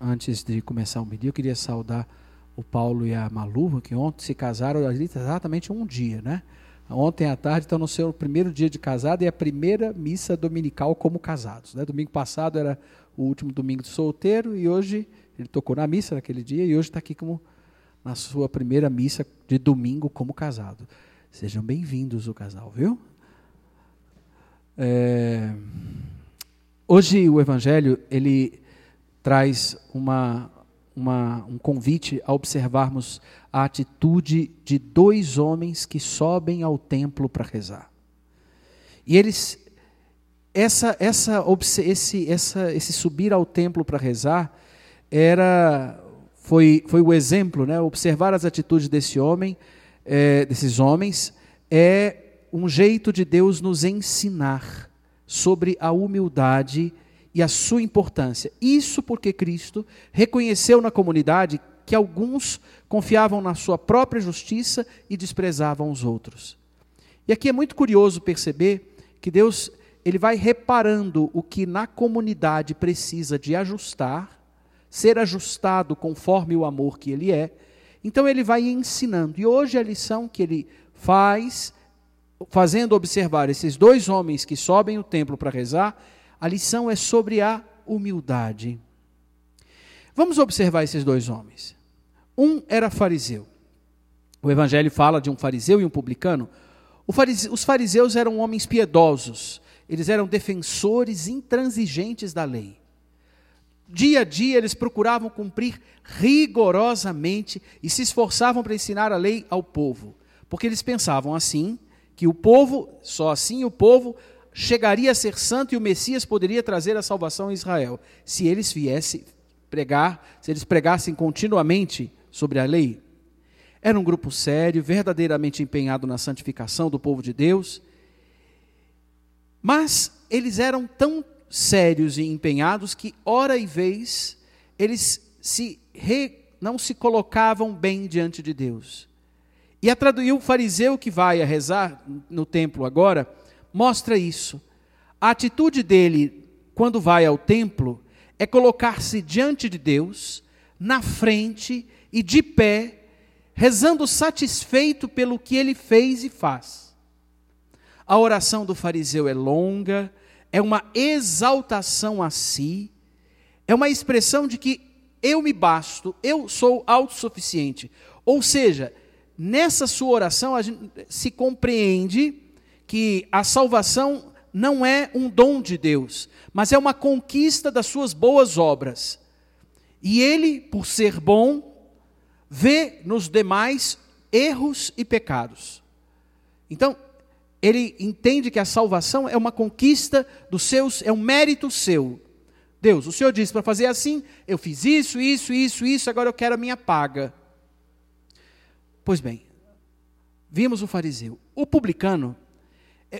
antes de começar o medir, eu queria saudar o Paulo e a Maluva, que ontem se casaram exatamente um dia, né? Ontem à tarde estão no seu primeiro dia de casado e a primeira missa dominical como casados. Né? Domingo passado era o último domingo de solteiro e hoje ele tocou na missa naquele dia e hoje está aqui como na sua primeira missa de domingo como casado. Sejam bem-vindos o casal, viu? É... Hoje o Evangelho ele traz uma, uma, um convite a observarmos a atitude de dois homens que sobem ao templo para rezar. E eles, essa, essa, esse, essa, esse subir ao templo para rezar era foi, foi o exemplo, né? Observar as atitudes desse homem, é, desses homens, é um jeito de Deus nos ensinar sobre a humildade e a sua importância. Isso porque Cristo reconheceu na comunidade que alguns confiavam na sua própria justiça e desprezavam os outros. E aqui é muito curioso perceber que Deus ele vai reparando o que na comunidade precisa de ajustar, ser ajustado conforme o amor que ele é. Então ele vai ensinando. E hoje a lição que ele faz, fazendo observar esses dois homens que sobem o templo para rezar, a lição é sobre a humildade. Vamos observar esses dois homens. Um era fariseu. O evangelho fala de um fariseu e um publicano. os fariseus eram homens piedosos, eles eram defensores intransigentes da lei. Dia a dia eles procuravam cumprir rigorosamente e se esforçavam para ensinar a lei ao povo, porque eles pensavam assim que o povo, só assim o povo chegaria a ser santo e o Messias poderia trazer a salvação a Israel, se eles viessem pregar, se eles pregassem continuamente sobre a lei. Era um grupo sério, verdadeiramente empenhado na santificação do povo de Deus, mas eles eram tão sérios e empenhados que, hora e vez, eles se re, não se colocavam bem diante de Deus. E, a, e o fariseu que vai a rezar no templo agora, mostra isso. A atitude dele, quando vai ao templo, é colocar-se diante de Deus, na frente e de pé, rezando satisfeito pelo que ele fez e faz. A oração do fariseu é longa, é uma exaltação a si, é uma expressão de que eu me basto, eu sou autossuficiente. Ou seja, nessa sua oração a gente se compreende que a salvação não é um dom de Deus, mas é uma conquista das suas boas obras. E ele, por ser bom, vê nos demais erros e pecados. Então, ele entende que a salvação é uma conquista dos seus, é um mérito seu. Deus, o Senhor disse para fazer assim, eu fiz isso, isso, isso, isso, agora eu quero a minha paga. Pois bem, vimos o fariseu. O publicano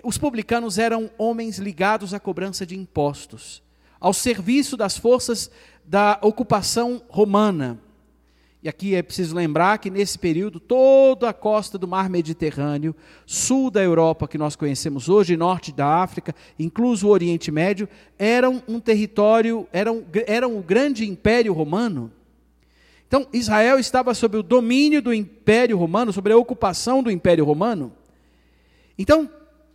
os publicanos eram homens ligados à cobrança de impostos, ao serviço das forças da ocupação romana. E aqui é preciso lembrar que nesse período toda a costa do mar Mediterrâneo, sul da Europa que nós conhecemos hoje, norte da África, incluso o Oriente Médio, eram um território, eram, eram o grande império romano. Então Israel estava sob o domínio do império romano, sobre a ocupação do império romano. Então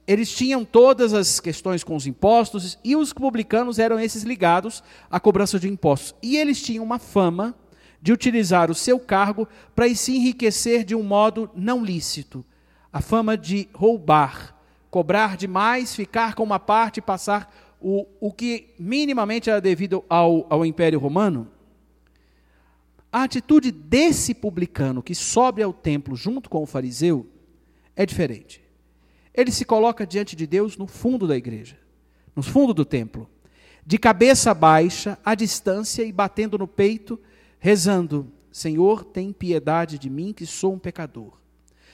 eles tinham todas as questões com os impostos e os publicanos eram esses ligados à cobrança de impostos. E eles tinham uma fama de utilizar o seu cargo para se enriquecer de um modo não lícito. A fama de roubar, cobrar demais, ficar com uma parte e passar o, o que minimamente era devido ao, ao Império Romano. A atitude desse publicano que sobe ao templo junto com o fariseu é diferente. Ele se coloca diante de Deus no fundo da igreja, no fundo do templo, de cabeça baixa, à distância e batendo no peito, rezando: Senhor, tem piedade de mim que sou um pecador.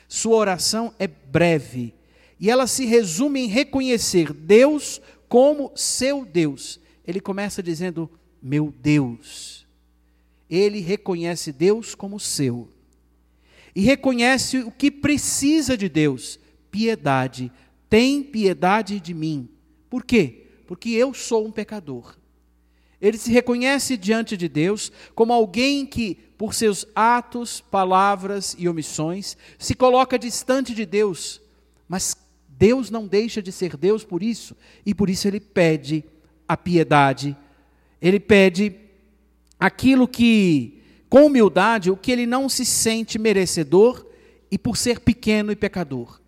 Sua oração é breve e ela se resume em reconhecer Deus como seu Deus. Ele começa dizendo: Meu Deus. Ele reconhece Deus como seu e reconhece o que precisa de Deus piedade, tem piedade de mim. Por quê? Porque eu sou um pecador. Ele se reconhece diante de Deus como alguém que, por seus atos, palavras e omissões, se coloca distante de Deus, mas Deus não deixa de ser Deus por isso, e por isso ele pede a piedade, ele pede aquilo que, com humildade, o que ele não se sente merecedor e por ser pequeno e pecador.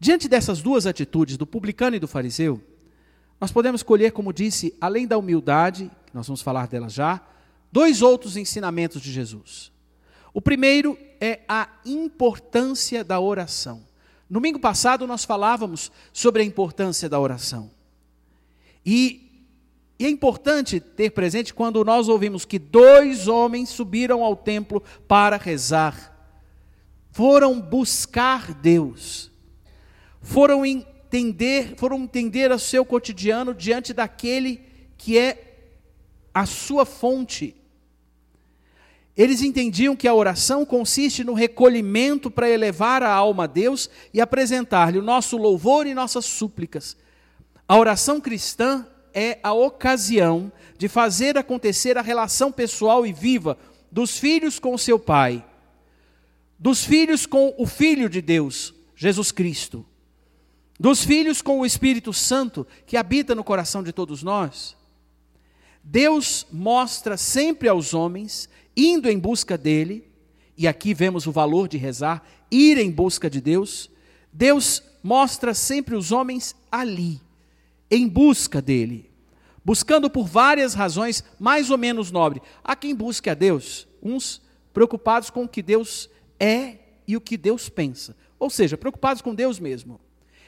Diante dessas duas atitudes, do publicano e do fariseu, nós podemos colher, como disse, além da humildade, nós vamos falar dela já, dois outros ensinamentos de Jesus. O primeiro é a importância da oração. Domingo passado nós falávamos sobre a importância da oração. E, e, é importante ter presente quando nós ouvimos que dois homens subiram ao templo para rezar, foram buscar Deus, foram entender, foram entender o seu cotidiano diante daquele que é a sua fonte. Eles entendiam que a oração consiste no recolhimento para elevar a alma a Deus e apresentar-lhe o nosso louvor e nossas súplicas. A oração cristã é a ocasião de fazer acontecer a relação pessoal e viva dos filhos com seu pai, dos filhos com o Filho de Deus, Jesus Cristo, dos filhos com o Espírito Santo que habita no coração de todos nós. Deus mostra sempre aos homens, indo em busca dele, e aqui vemos o valor de rezar, ir em busca de Deus. Deus mostra sempre os homens ali, em busca dele, buscando por várias razões mais ou menos nobres. Há quem busque a Deus, uns preocupados com o que Deus é e o que Deus pensa, ou seja, preocupados com Deus mesmo.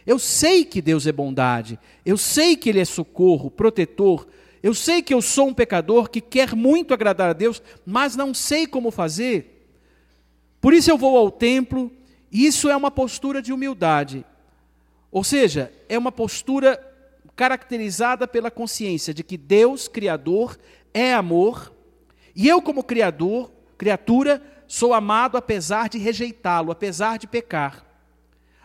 Eu sei que Deus é bondade, eu sei que Ele é socorro, protetor, eu sei que eu sou um pecador que quer muito agradar a Deus, mas não sei como fazer. Por isso eu vou ao templo, e isso é uma postura de humildade. Ou seja, é uma postura caracterizada pela consciência de que Deus, Criador, é amor, e eu, como Criador, criatura, sou amado apesar de rejeitá-lo, apesar de pecar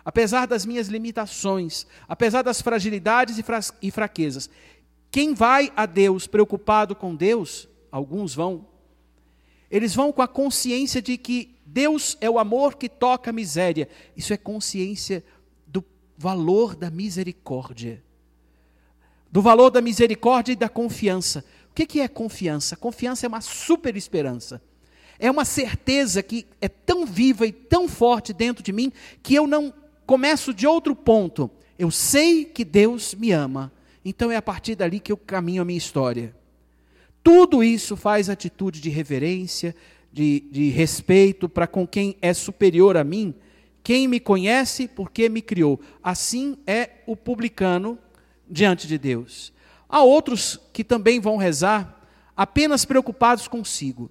apesar das minhas limitações, apesar das fragilidades e fraquezas. Quem vai a Deus preocupado com Deus, alguns vão, eles vão com a consciência de que Deus é o amor que toca a miséria. Isso é consciência do valor da misericórdia. Do valor da misericórdia e da confiança. O que é confiança? Confiança é uma super esperança. É uma certeza que é tão viva e tão forte dentro de mim que eu não começo de outro ponto. Eu sei que Deus me ama, então é a partir dali que eu caminho a minha história. Tudo isso faz atitude de reverência, de, de respeito para com quem é superior a mim, quem me conhece porque me criou. Assim é o publicano diante de Deus. Há outros que também vão rezar apenas preocupados consigo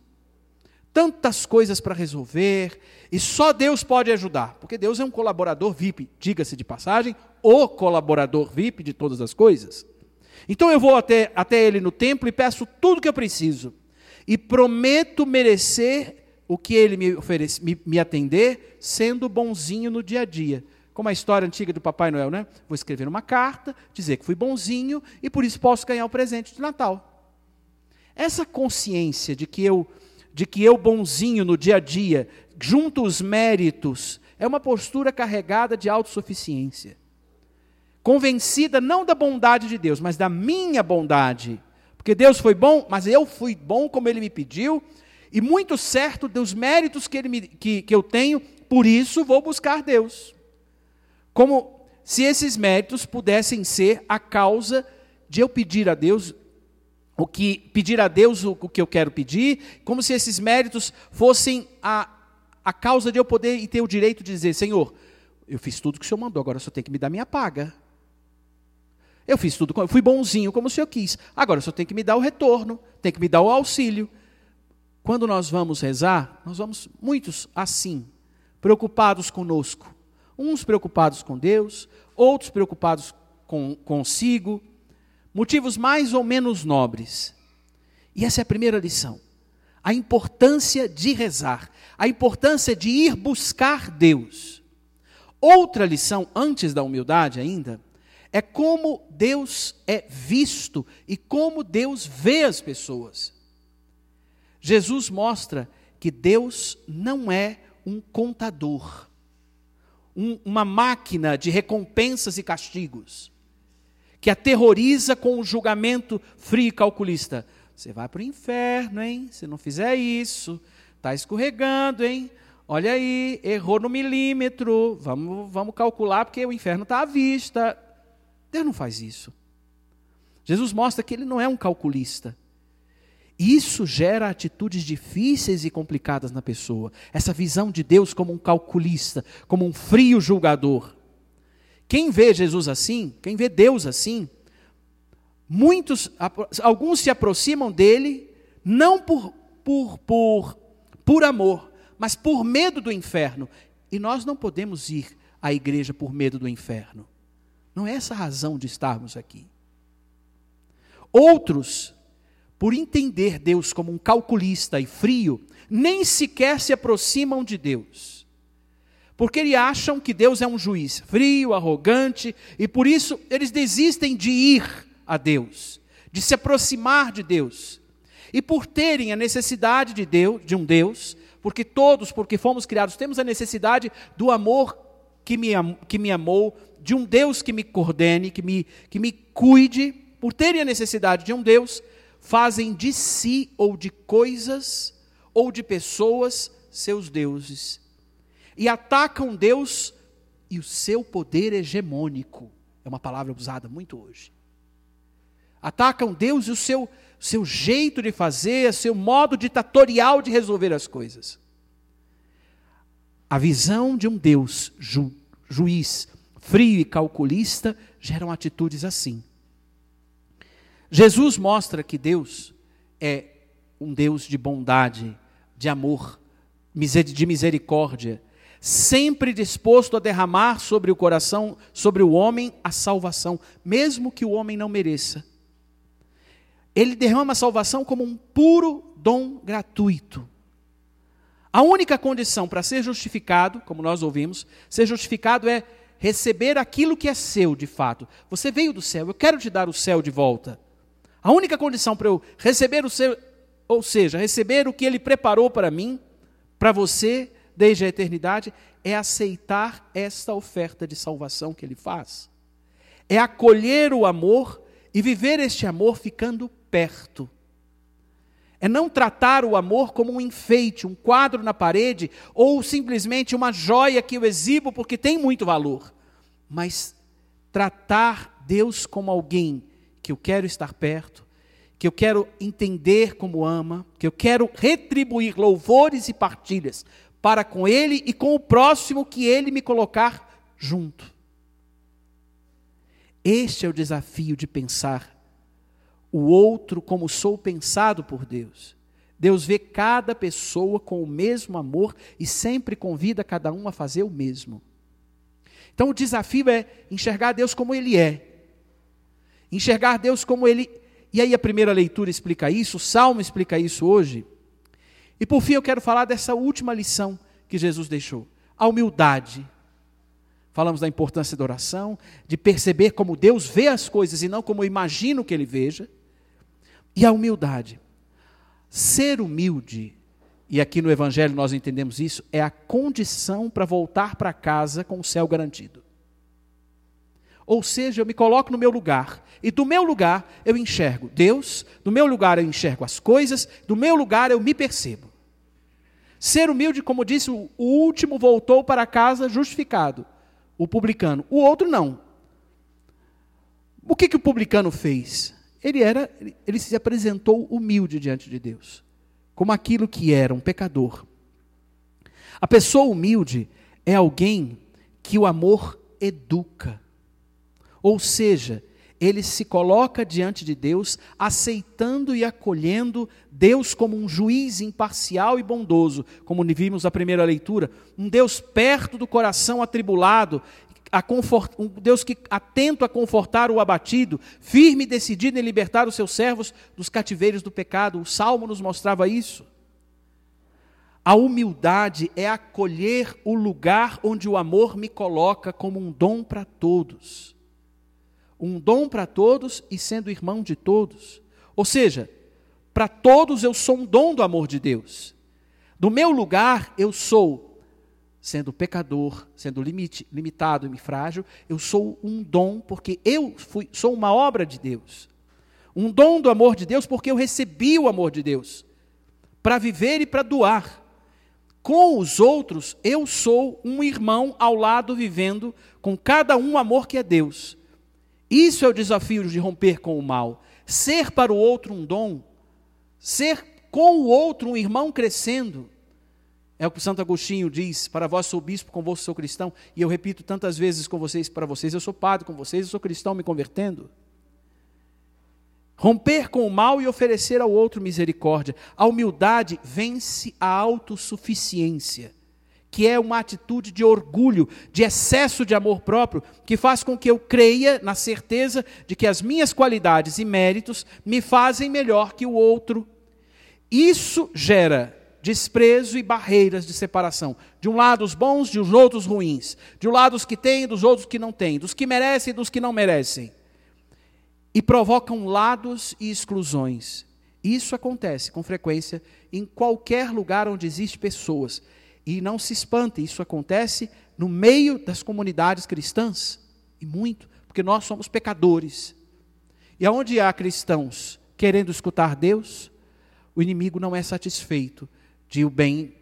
tantas coisas para resolver, e só Deus pode ajudar, porque Deus é um colaborador VIP, diga-se de passagem, o colaborador VIP de todas as coisas. Então eu vou até, até Ele no templo e peço tudo que eu preciso, e prometo merecer o que Ele me, oferece, me, me atender, sendo bonzinho no dia a dia. Como a história antiga do Papai Noel, né? Vou escrever uma carta, dizer que fui bonzinho e por isso posso ganhar o presente de Natal. Essa consciência de que eu de que eu bonzinho no dia a dia, junto os méritos, é uma postura carregada de autossuficiência. Convencida não da bondade de Deus, mas da minha bondade. Porque Deus foi bom, mas eu fui bom como Ele me pediu, e muito certo dos méritos que, ele me, que, que eu tenho, por isso vou buscar Deus. Como se esses méritos pudessem ser a causa de eu pedir a Deus o que pedir a Deus o, o que eu quero pedir, como se esses méritos fossem a, a causa de eu poder e ter o direito de dizer, Senhor, eu fiz tudo que o Senhor mandou, agora só tem que me dar minha paga. Eu fiz tudo, eu fui bonzinho como o Senhor quis, agora só tem que me dar o retorno, tem que me dar o auxílio. Quando nós vamos rezar, nós vamos muitos assim, preocupados conosco. Uns preocupados com Deus, outros preocupados com, consigo, motivos mais ou menos nobres. E essa é a primeira lição. A importância de rezar, a importância de ir buscar Deus. Outra lição, antes da humildade ainda, é como Deus é visto e como Deus vê as pessoas. Jesus mostra que Deus não é um contador, um, uma máquina de recompensas e castigos, que aterroriza com o julgamento frio e calculista. Você vai para o inferno, hein? Se não fizer isso, está escorregando, hein? Olha aí, errou no milímetro, vamos, vamos calcular porque o inferno está à vista. Deus não faz isso. Jesus mostra que ele não é um calculista. Isso gera atitudes difíceis e complicadas na pessoa. Essa visão de Deus como um calculista, como um frio julgador. Quem vê Jesus assim, quem vê Deus assim, muitos, alguns se aproximam dele não por, por, por, por amor, mas por medo do inferno. E nós não podemos ir à igreja por medo do inferno. Não é essa a razão de estarmos aqui. Outros, por entender Deus como um calculista e frio, nem sequer se aproximam de Deus. Porque eles acham que Deus é um juiz frio, arrogante, e por isso eles desistem de ir a Deus, de se aproximar de Deus. E por terem a necessidade de Deus, de um Deus, porque todos, porque fomos criados, temos a necessidade do amor que me, que me amou, de um Deus que me coordene, que me, que me cuide, por terem a necessidade de um Deus, fazem de si ou de coisas ou de pessoas seus deuses. E atacam Deus e o seu poder hegemônico. É uma palavra usada muito hoje. Atacam Deus e o seu, seu jeito de fazer, seu modo ditatorial de resolver as coisas. A visão de um Deus ju, juiz, frio e calculista geram atitudes assim. Jesus mostra que Deus é um Deus de bondade, de amor, de misericórdia, sempre disposto a derramar sobre o coração, sobre o homem, a salvação, mesmo que o homem não mereça. Ele derrama a salvação como um puro dom gratuito. A única condição para ser justificado, como nós ouvimos, ser justificado é receber aquilo que é seu de fato. Você veio do céu, eu quero te dar o céu de volta. A única condição para eu receber o céu, ou seja, receber o que ele preparou para mim, para você, desde a eternidade, é aceitar esta oferta de salvação que ele faz. É acolher o amor e viver este amor ficando perto. É não tratar o amor como um enfeite, um quadro na parede, ou simplesmente uma joia que eu exibo porque tem muito valor. Mas tratar Deus como alguém que eu quero estar perto, que eu quero entender como ama, que eu quero retribuir louvores e partilhas para com Ele e com o próximo que Ele me colocar junto. Este é o desafio de pensar o outro como sou pensado por Deus. Deus vê cada pessoa com o mesmo amor e sempre convida cada um a fazer o mesmo. Então o desafio é enxergar Deus como Ele é. Enxergar Deus como Ele. E aí a primeira leitura explica isso, o Salmo explica isso hoje. E por fim eu quero falar dessa última lição que Jesus deixou: a humildade. Falamos da importância da oração, de perceber como Deus vê as coisas e não como eu imagino que Ele veja. E a humildade. Ser humilde, e aqui no Evangelho nós entendemos isso, é a condição para voltar para casa com o céu garantido. Ou seja, eu me coloco no meu lugar, e do meu lugar eu enxergo Deus, do meu lugar eu enxergo as coisas, do meu lugar eu me percebo. Ser humilde, como disse, o último voltou para casa justificado o publicano. O outro não. O que, que o publicano fez? Ele era, ele se apresentou humilde diante de Deus, como aquilo que era um pecador. A pessoa humilde é alguém que o amor educa. Ou seja, ele se coloca diante de Deus, aceitando e acolhendo Deus como um juiz imparcial e bondoso, como vimos na primeira leitura, um Deus perto do coração atribulado, um Deus que atento a confortar o abatido, firme e decidido em libertar os seus servos dos cativeiros do pecado. O Salmo nos mostrava isso. A humildade é acolher o lugar onde o amor me coloca como um dom para todos. Um dom para todos e sendo irmão de todos. Ou seja, para todos eu sou um dom do amor de Deus. Do meu lugar eu sou, sendo pecador, sendo limite, limitado e frágil, eu sou um dom porque eu fui, sou uma obra de Deus. Um dom do amor de Deus porque eu recebi o amor de Deus para viver e para doar. Com os outros, eu sou um irmão ao lado vivendo com cada um o amor que é Deus. Isso é o desafio de romper com o mal. Ser para o outro um dom ser com o outro um irmão crescendo. É o que Santo Agostinho diz: para vós sou bispo, convosco sou cristão. E eu repito tantas vezes com vocês, para vocês, eu sou padre com vocês, eu sou cristão me convertendo. Romper com o mal e oferecer ao outro misericórdia. A humildade vence a autossuficiência, que é uma atitude de orgulho, de excesso de amor próprio, que faz com que eu creia na certeza de que as minhas qualidades e méritos me fazem melhor que o outro isso gera desprezo e barreiras de separação. De um lado os bons, de os outros ruins. De um lado os que têm, dos outros que não têm. Dos que merecem e dos que não merecem. E provocam lados e exclusões. Isso acontece com frequência em qualquer lugar onde existem pessoas. E não se espante, isso acontece no meio das comunidades cristãs. E muito, porque nós somos pecadores. E aonde há cristãos querendo escutar Deus, o inimigo não é satisfeito de o bem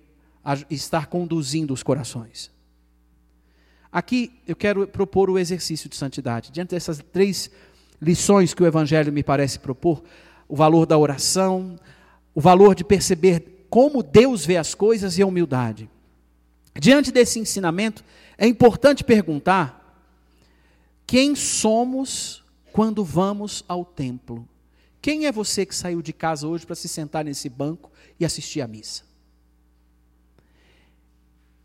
estar conduzindo os corações. Aqui eu quero propor o exercício de santidade. Diante dessas três lições que o Evangelho me parece propor, o valor da oração, o valor de perceber como Deus vê as coisas e a humildade. Diante desse ensinamento, é importante perguntar quem somos quando vamos ao templo. Quem é você que saiu de casa hoje para se sentar nesse banco e assistir à missa?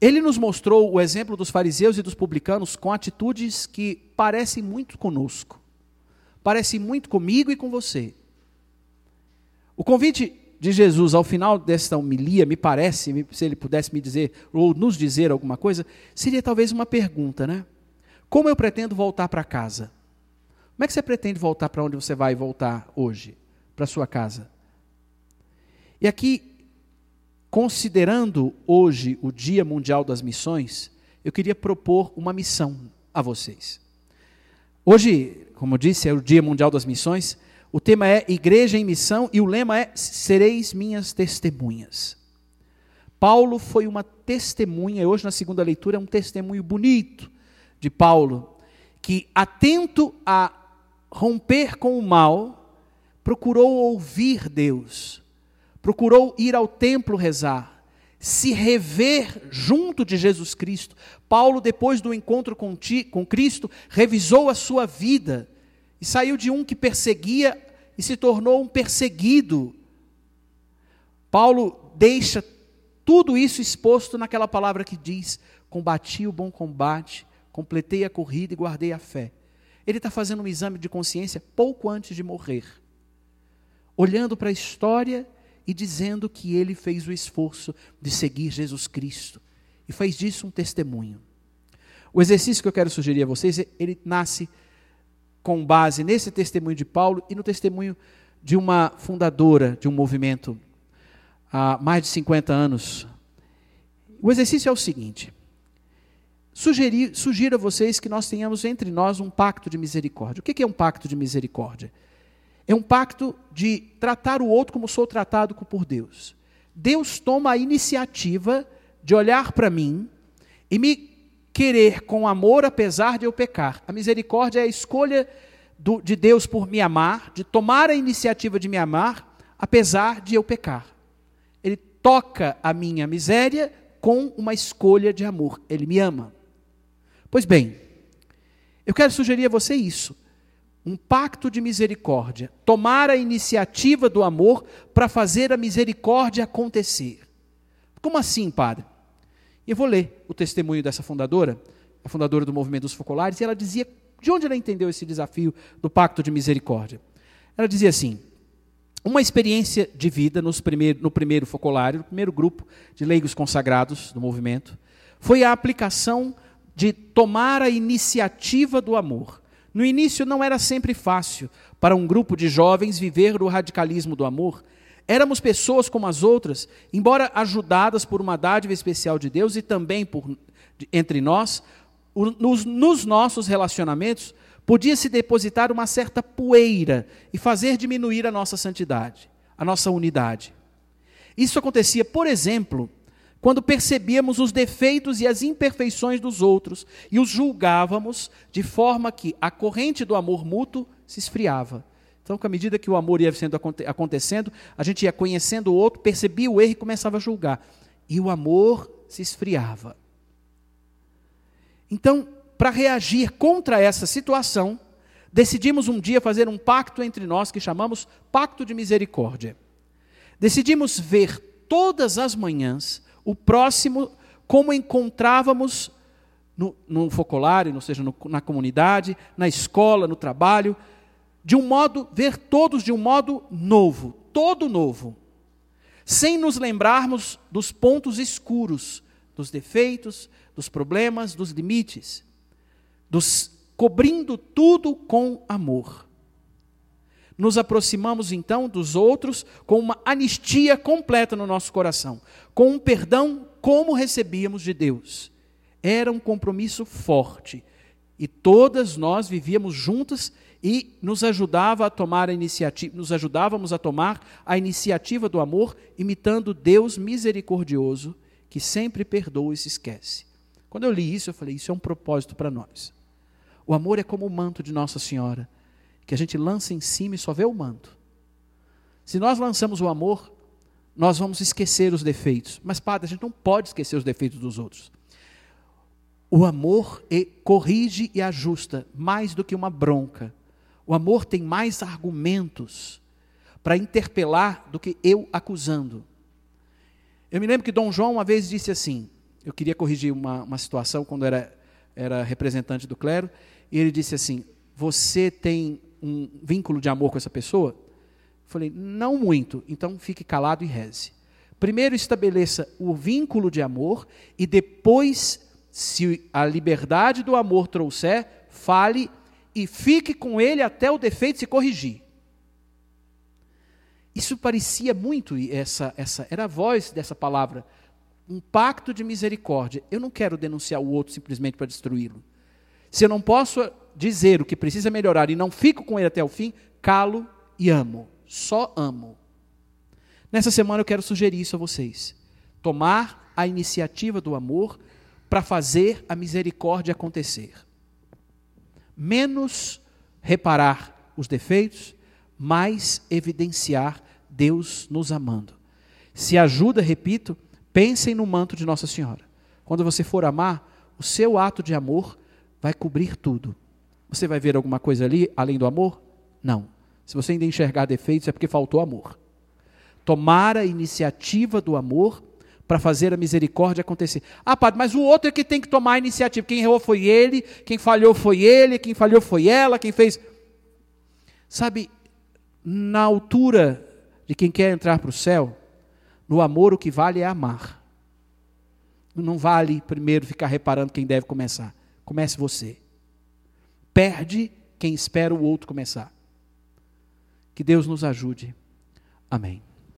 Ele nos mostrou o exemplo dos fariseus e dos publicanos com atitudes que parecem muito conosco, parecem muito comigo e com você. O convite de Jesus ao final desta homilia, me parece, se ele pudesse me dizer ou nos dizer alguma coisa, seria talvez uma pergunta, né? Como eu pretendo voltar para casa? Como é que você pretende voltar para onde você vai voltar hoje? Para sua casa. E aqui, considerando hoje o Dia Mundial das Missões, eu queria propor uma missão a vocês. Hoje, como eu disse, é o Dia Mundial das Missões. O tema é Igreja em Missão e o lema é Sereis minhas testemunhas. Paulo foi uma testemunha, e hoje na segunda leitura é um testemunho bonito de Paulo, que atento a romper com o mal, procurou ouvir Deus, procurou ir ao templo rezar, se rever junto de Jesus Cristo. Paulo, depois do encontro com, ti, com Cristo, revisou a sua vida e saiu de um que perseguia e se tornou um perseguido. Paulo deixa tudo isso exposto naquela palavra que diz: Combati o bom combate, completei a corrida e guardei a fé. Ele está fazendo um exame de consciência pouco antes de morrer, olhando para a história e dizendo que ele fez o esforço de seguir Jesus Cristo e fez disso um testemunho. O exercício que eu quero sugerir a vocês, ele nasce com base nesse testemunho de Paulo e no testemunho de uma fundadora de um movimento há mais de 50 anos. O exercício é o seguinte: sugerir, sugiro a vocês que nós tenhamos entre nós um pacto de misericórdia. O que é um pacto de misericórdia? É um pacto de tratar o outro como sou tratado por Deus. Deus toma a iniciativa de olhar para mim e me querer com amor apesar de eu pecar. A misericórdia é a escolha do, de Deus por me amar, de tomar a iniciativa de me amar apesar de eu pecar. Ele toca a minha miséria com uma escolha de amor. Ele me ama. Pois bem, eu quero sugerir a você isso. Um pacto de misericórdia. Tomar a iniciativa do amor para fazer a misericórdia acontecer. Como assim, padre? Eu vou ler o testemunho dessa fundadora, a fundadora do movimento dos focolares, e ela dizia de onde ela entendeu esse desafio do pacto de misericórdia. Ela dizia assim: uma experiência de vida no primeiro focolário, no primeiro grupo de leigos consagrados do movimento, foi a aplicação de tomar a iniciativa do amor, No início não era sempre fácil para um grupo de jovens viver do radicalismo do amor. Éramos pessoas como as outras, embora ajudadas por uma dádiva especial de Deus e também por, entre nós, nos, nos nossos relacionamentos, podia-se depositar uma certa poeira e fazer diminuir a nossa santidade, a nossa unidade. Isso acontecia, por exemplo, quando percebíamos os defeitos e as imperfeições dos outros e os julgávamos de forma que a corrente do amor mútuo se esfriava. Então, com a medida que o amor ia sendo acontecendo, a gente ia conhecendo o outro, percebia o erro e começava a julgar. E o amor se esfriava. Então, para reagir contra essa situação, decidimos um dia fazer um pacto entre nós que chamamos Pacto de Misericórdia. Decidimos ver todas as manhãs o próximo como encontrávamos no, no focolário, ou seja, no, na comunidade, na escola, no trabalho, de um modo, ver todos de um modo novo, todo novo, sem nos lembrarmos dos pontos escuros, dos defeitos, dos problemas, dos limites, dos cobrindo tudo com amor. Nos aproximamos então dos outros com uma anistia completa no nosso coração, com um perdão como recebíamos de Deus. Era um compromisso forte e todas nós vivíamos juntas e nos ajudava a tomar a iniciativa, nos ajudávamos a tomar a iniciativa do amor, imitando Deus misericordioso, que sempre perdoa e se esquece. Quando eu li isso, eu falei: isso é um propósito para nós. O amor é como o manto de Nossa Senhora, que a gente lança em cima e só vê o manto. Se nós lançamos o amor, nós vamos esquecer os defeitos. Mas, padre, a gente não pode esquecer os defeitos dos outros. O amor corrige e ajusta mais do que uma bronca. O amor tem mais argumentos para interpelar do que eu acusando. Eu me lembro que Dom João uma vez disse assim: eu queria corrigir uma, uma situação quando era, era representante do clero, e ele disse assim: Você tem um vínculo de amor com essa pessoa? Eu falei: Não muito, então fique calado e reze. Primeiro estabeleça o vínculo de amor e depois, se a liberdade do amor trouxer, fale e fique com ele até o defeito se corrigir. Isso parecia muito essa essa era a voz dessa palavra um pacto de misericórdia. Eu não quero denunciar o outro simplesmente para destruí-lo. Se eu não posso dizer o que precisa melhorar e não fico com ele até o fim, calo e amo. Só amo. Nessa semana eu quero sugerir isso a vocês. Tomar a iniciativa do amor para fazer a misericórdia acontecer. Menos reparar os defeitos, mais evidenciar Deus nos amando. Se ajuda, repito, Pensem no manto de Nossa Senhora. Quando você for amar, o seu ato de amor vai cobrir tudo. Você vai ver alguma coisa ali além do amor? Não. Se você ainda enxergar defeitos, é porque faltou amor. Tomar a iniciativa do amor para fazer a misericórdia acontecer. Ah, padre, mas o outro é que tem que tomar a iniciativa. Quem errou foi ele, quem falhou foi ele, quem falhou foi ela, quem fez. Sabe, na altura de quem quer entrar para o céu, no amor, o que vale é amar. Não vale primeiro ficar reparando quem deve começar. Comece você. Perde quem espera o outro começar. Que Deus nos ajude. Amém.